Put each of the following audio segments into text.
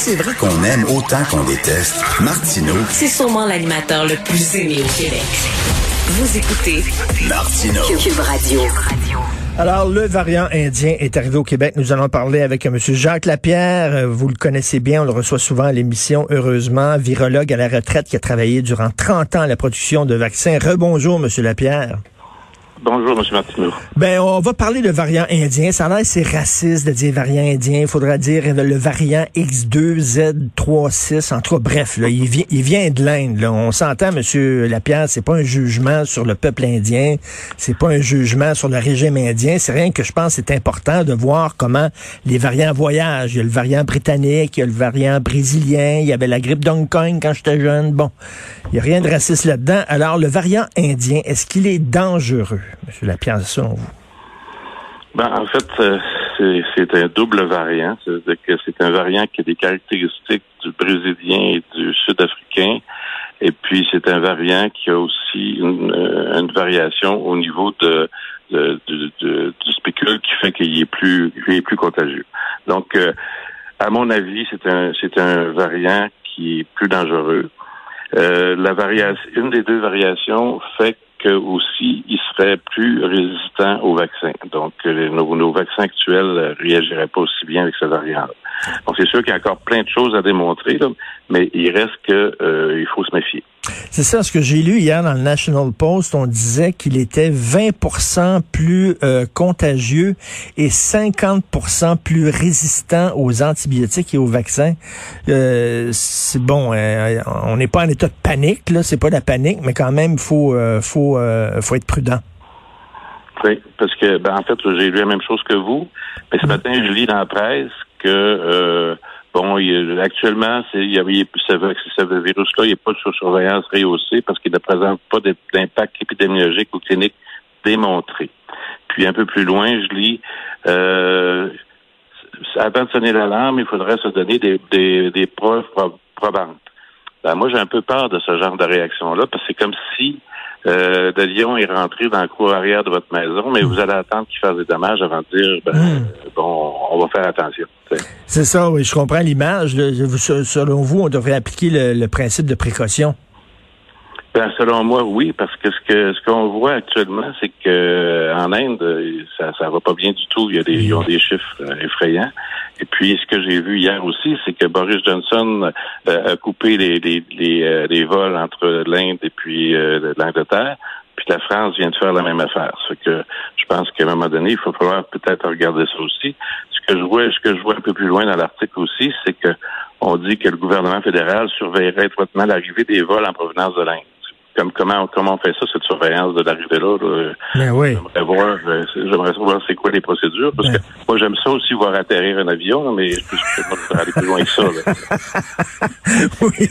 C'est vrai qu'on aime autant qu'on déteste, Martineau, C'est sûrement l'animateur le plus aimé au Québec. Vous écoutez Martineau. Cube Radio. Alors, le variant indien est arrivé au Québec. Nous allons parler avec M. Jacques Lapierre. Euh, Vous le connaissez bien, on le reçoit souvent à l'émission, heureusement. Virologue à la retraite qui a travaillé durant 30 ans à la production de vaccins. Rebonjour, M. Lapierre. Bonjour, M. Martineau. Ben, on va parler de variant indien. Ça a l'air c'est raciste de dire variant indien. Il faudra dire le variant X2Z36. En tout bref, là, il, vient, il vient de l'Inde. On s'entend, Monsieur Lapierre, c'est pas un jugement sur le peuple indien. C'est pas un jugement sur le régime indien. C'est rien que je pense c'est important de voir comment les variants voyagent. Il y a le variant britannique, il y a le variant brésilien, il y avait la grippe d'Hong Kong quand j'étais jeune. Bon, il y a rien de raciste là-dedans. Alors, le variant indien, est-ce qu'il est dangereux, Monsieur Lapierre, selon vous? Ben, en fait, euh, c'est un double variant. C'est-à-dire que c'est un variant qui a des caractéristiques du brésilien et du sud-africain. Et puis, c'est un variant qui a aussi une, euh, variation au niveau de, du spécule qui fait qu'il est plus, est plus contagieux. Donc, euh, à mon avis, c'est un, c'est un variant qui est plus dangereux. La variation, une des deux variations fait que aussi il serait plus résistant au vaccin. Donc euh, nos, nos vaccins actuels euh, réagiraient pas aussi bien avec ce variant. Donc c'est sûr qu'il y a encore plein de choses à démontrer, là, mais il reste que euh, faut se méfier. C'est ça, ce que j'ai lu hier dans le National Post, on disait qu'il était 20% plus euh, contagieux et 50% plus résistant aux antibiotiques et aux vaccins. Euh, c'est bon, euh, on n'est pas en état de panique, là, c'est pas la panique, mais quand même, faut, faut, faut être prudent. Oui, parce que ben, en fait, j'ai lu la même chose que vous, mais ce matin, je lis dans la presse que bon, il actuellement, il y a, il y a- ce, ce virus-là, il n'est pas sur surveillance rehaussée parce qu'il ne présente pas d'impact épidémiologique ou clinique démontré. Puis un peu plus loin, je lis euh, avant de sonner l'alarme, il faudrait se donner des, des, preuves prob- probantes. Ben, moi, j'ai un peu peur de ce genre de réaction-là, parce que c'est comme si euh, de Lyon est rentré dans le cour arrière de votre maison, mais vous allez attendre qu'il fasse des dommages avant de dire, ben, Mm. bon, on va faire attention. C'est ça, oui, je comprends l'image. Selon vous, on devrait appliquer le, le principe de précaution? Ben, selon moi, oui, parce que ce que ce qu'on voit actuellement, c'est que euh, en Inde, euh, ça ça va pas bien du tout. Il y a des ils ont des chiffres euh, effrayants. Et puis, ce que j'ai vu hier aussi, c'est que Boris Johnson euh, a coupé les les, les, euh, les vols entre l'Inde et puis euh, l'Angleterre. Puis la France vient de faire la même affaire. Ce que je pense qu'à un moment donné, il faut falloir peut-être regarder ça aussi. Ce que je vois, ce que je vois un peu plus loin dans l'article aussi, c'est que on dit que le gouvernement fédéral surveillerait étroitement l'arrivée des vols en provenance de l'Inde. Comme comment comment on fait ça cette surveillance de l'arrivée là, là? Mais oui. J'aimerais voir, euh, j'aimerais savoir c'est quoi les procédures, parce que moi j'aime ça aussi voir atterrir un avion, là, mais je peux aller plus loin que ça. là. Oui,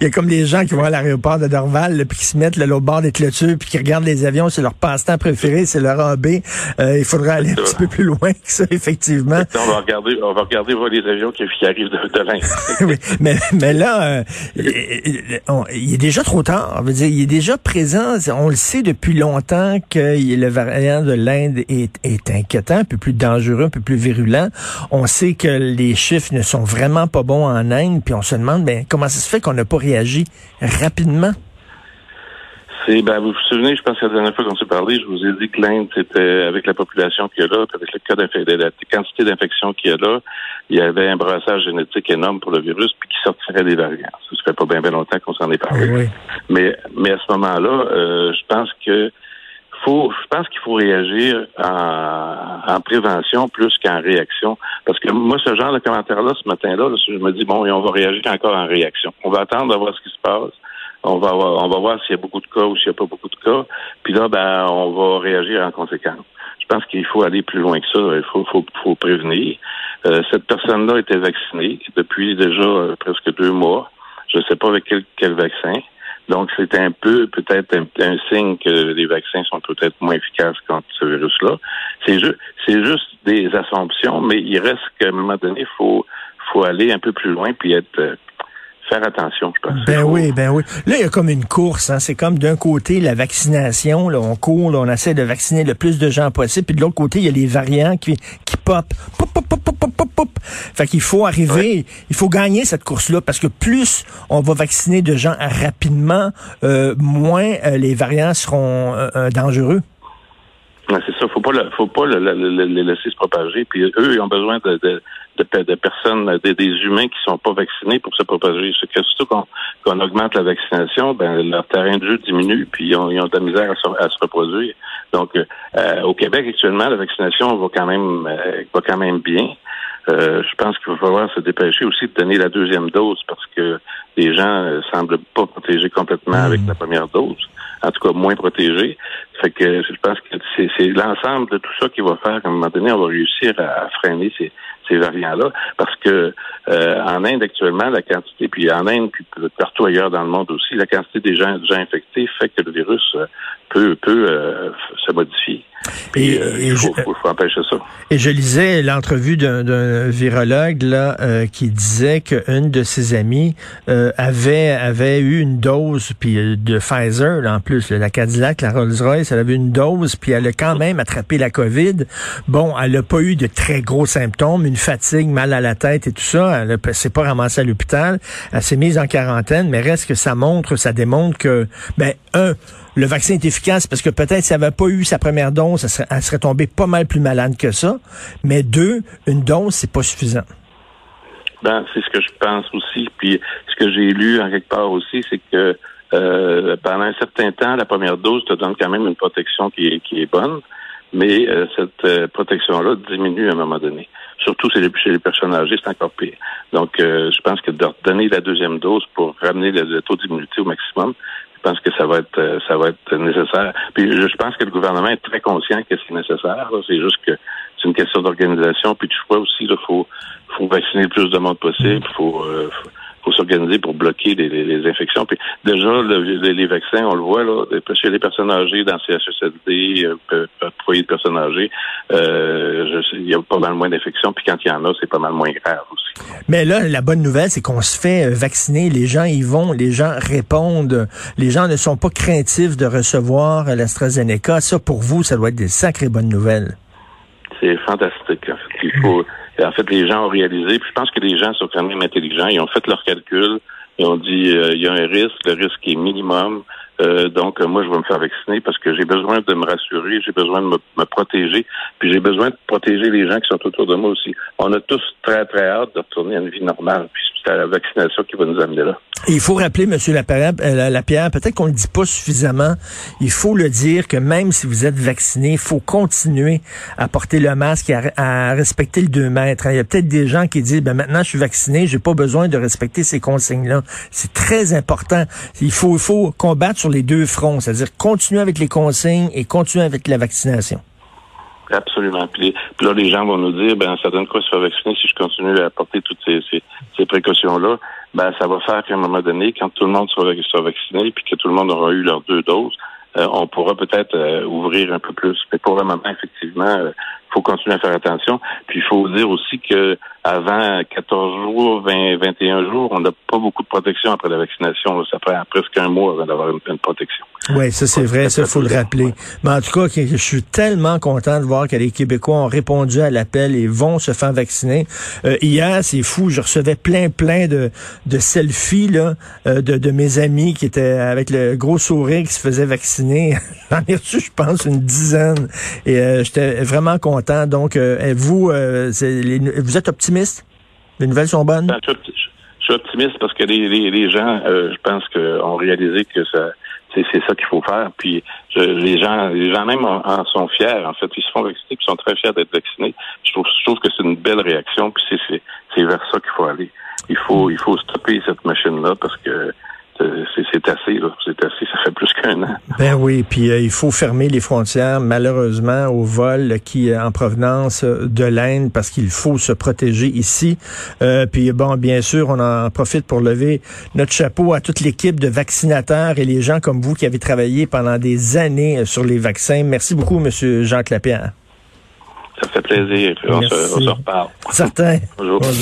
il y a comme des gens qui vont à l'aéroport de Dorval, là, puis qui se mettent là, l'autre bord des clôtures, puis qui regardent les avions, c'est leur passe-temps préféré, c'est leur AB. Euh, il faudrait aller un petit peu plus loin que ça, effectivement. on va regarder, on va regarder voir les avions qui, qui arrivent de, de l'Inde. oui, mais, mais là, euh, euh, on- il est déjà trop tard. Je veux dire, il est déjà présent. On le sait depuis longtemps que le variant de l'Inde est, inquiétant, un peu plus dangereux, un peu plus virulent. On sait que les chiffres ne sont vraiment pas bons en Inde, puis on se demande ben, comment ça se fait qu'on n'a pas réagi rapidement? C'est, ben, vous vous souvenez, je pense que la dernière fois qu'on s'est parlé, je vous ai dit que l'Inde, c'était, avec la population qu'il y a là, avec le cas la quantité d'infections qu'il y a là, il y avait un brassage génétique énorme pour le virus, puis qui sortirait des variants. Ça fait pas bien, bien longtemps qu'on s'en est parlé. Oui. Mais, mais à ce moment-là, euh, je pense que faut, je pense qu'il faut réagir en, en prévention plus qu'en réaction. Parce que moi, ce genre de commentaire-là, ce matin-là, là, je me dis, bon, et on va réagir encore en réaction. On va attendre de voir ce qui se passe. On va, voir- on va voir s'il y a beaucoup de cas ou s'il n'y a pas beaucoup de cas. Puis là, ben, on va réagir en conséquence. Je pense qu'il faut aller plus loin que ça. Il faut, faut, faut prévenir. Euh, cette personne-là était vaccinée depuis déjà euh, presque deux mois. Je ne sais pas avec quel, quel vaccin. Donc, c'est un peu peut-être un, signe que les vaccins sont peut-être moins efficaces contre ce virus-là. C'est juste, c'est juste des assumptions, mais il reste qu'à un moment donné, il faut, faut aller un peu plus loin puis être euh, faire attention, je pense. Ben oui, ben oui. Là, il y a comme une course. Hein. C'est comme d'un côté la vaccination. Là, on court, là, on essaie de vacciner le plus de gens possible. Puis de l'autre côté, il y a les variants qui, qui pop. Pop, pop, pop, pop, pop, pop. Fait qu'il faut arriver, il faut gagner cette course-là parce que plus on va vacciner de gens rapidement, euh, moins euh, les variants seront euh, dangereux. c'est ça. Faut pas, le, faut pas le, le, le, laisser se propager. Puis eux, ils ont besoin de, de de, de personnes, des, des, humains qui sont pas vaccinés pour se propager. Ce que surtout qu'on qu'on augmente la vaccination, ben leur terrain de jeu diminue, puis ils ont, ils ont de la misère à se, à se reproduire. Donc, euh, au Québec actuellement, la vaccination va quand même euh, va quand même bien. Euh, je pense qu'il va falloir se dépêcher aussi de donner la deuxième dose parce que les gens euh, semblent pas protégés complètement avec mmh. la première dose, en tout cas moins protégés. Fait que je pense que c'est l'ensemble de tout ça qui va faire qu'à un moment donné, on va réussir à, à freiner ces, ces variants-là, parce que euh, en Inde actuellement, la quantité, puis en Inde, puis partout ailleurs dans le monde aussi, la quantité des gens, gens infectés fait que le virus euh, peut, peut euh, se modifier. Et, euh, il faut, faut, faut, empêcher ça. Et je lisais l'entrevue d'un virologue là euh, qui disait qu'une de ses amies euh, avait avait eu une dose puis de Pfizer là, en plus là, la Cadillac, la Rolls-Royce, elle avait une dose puis elle a quand même attrapé la Covid. Bon, elle n'a pas eu de très gros symptômes, une fatigue, mal à la tête et tout ça. Elle s'est pas ramassée à l'hôpital. Elle s'est mise en quarantaine, mais reste que ça montre, ça démontre que ben un le vaccin est efficace parce que peut-être si elle n'avait pas eu sa première dose, elle serait, tombée pas mal plus malade que ça. Mais deux, une dose, c'est pas suffisant. Ben, c'est ce que je pense aussi. Puis ce que j'ai lu en quelque part aussi, c'est que euh, pendant un certain temps, la première dose te donne quand même une protection qui est, qui est bonne, mais euh, cette euh, protection-là diminue à un moment donné. Surtout chez les, personnes âgées, c'est encore pire. Donc, je pense que de donner la deuxième dose pour ramener le, le taux d'immunité au maximum, pense que ça va être euh, ça va être nécessaire. Puis je pense que le gouvernement est très conscient que c'est nécessaire. C'est juste que c'est une question d'organisation. Puis tu vois aussi, il faut faut vacciner le plus de monde possible. Faut, euh, faut faut s'organiser pour bloquer les, les, les, infections. Puis déjà, le, les, vaccins, on le voit là, chez les personnes âgées, dans CHSLD, euh, foyer de personnes âgées, euh, je, il y a pas mal moins d'infections. Puis quand il y en a, c'est pas mal moins grave aussi. Mais là, la bonne nouvelle, c'est qu'on se fait euh, vacciner. Les gens y vont, les gens répondent. Les gens ne sont pas craintifs de recevoir l'AstraZeneca. Ça, pour vous, ça doit être des sacrées bonnes nouvelles. C'est fantastique. En fait. Il faut en fait, les gens ont réalisé, puis je pense que les gens sont quand même intelligents. Ils ont fait leurs calculs. Ils ont dit euh, il y a un risque, le risque est minimum. Euh, donc, moi, je vais me faire vacciner parce que j'ai besoin de me rassurer, j'ai besoin de me, protéger, puis j'ai besoin de protéger les gens qui sont autour de moi aussi. On a tous très, très hâte de retourner à une vie normale, puis c'est la vaccination qui va nous amener là. Il faut rappeler, M. Euh, Lapierre peut-être qu'on ne le dit pas suffisamment, il faut le dire que même si vous êtes vacciné, il faut continuer à porter le masque et à, respecter le 2 mètres. Il y a peut-être des gens qui disent, ben maintenant je suis vacciné, j'ai pas besoin de respecter ces consignes-là. C'est très important. Il faut, il faut combattre sur les deux fronts, c'est-à-dire continuer avec les consignes et continuer avec la vaccination. Absolument. Puis, là, les gens vont nous dire, ben, ça donne quoi se faire vacciner si je continue à apporter toutes ces, précautions-là? Ben, ça va faire qu'à un moment donné, quand tout le monde sera, vacciné, puis que tout le monde aura eu leurs deux doses, euh, on pourra peut-être euh, ouvrir un peu plus. Mais pour le moment, effectivement, euh, faut continuer à faire attention. Puis il faut dire aussi que avant 14 jours, 20, 21 jours, on n'a pas beaucoup de protection après la vaccination. Ça prend presque un mois avant d'avoir une, une protection. Oui, ça c'est vrai, ça faut le rappeler. Mais en tout cas, je suis tellement content de voir que les Québécois ont répondu à l'appel et vont se faire vacciner. Euh, hier, c'est fou, je recevais plein, plein de, de selfies là, euh, de, de mes amis qui étaient avec le gros sourire qui se faisaient vacciner. J'en ai reçu, je pense, une dizaine. Et euh, j'étais vraiment content. Donc, euh, vous, euh, vous êtes optimiste? Les nouvelles sont bonnes? Ben, je, suis optimiste parce que les, les, gens, je pense, ont réalisé que c'est ça qu'il faut faire. Puis les gens, les gens même en, en, sont fiers. En fait, ils se font vacciner, puis sont très fiers d'être vaccinés. Je trouve, je trouve que c'est une belle réaction. Puis c'est vers ça qu'il faut aller. Il faut, il faut stopper cette machine-là parce que c'est c'est assez, là. C'est assez, ça fait plus qu'un an. Ben oui, puis euh, il faut fermer les frontières, malheureusement, aux vols qui en provenance de l'Inde, parce qu'il faut se protéger ici. Euh, puis bon, bien sûr, on en profite pour lever notre chapeau à toute l'équipe de vaccinateurs et les gens comme vous qui avez travaillé pendant des années sur les vaccins. Merci beaucoup, Monsieur Jacques Lapierre. Ça fait plaisir. On se, on se reparle. Certain. Bonjour. Bonjour.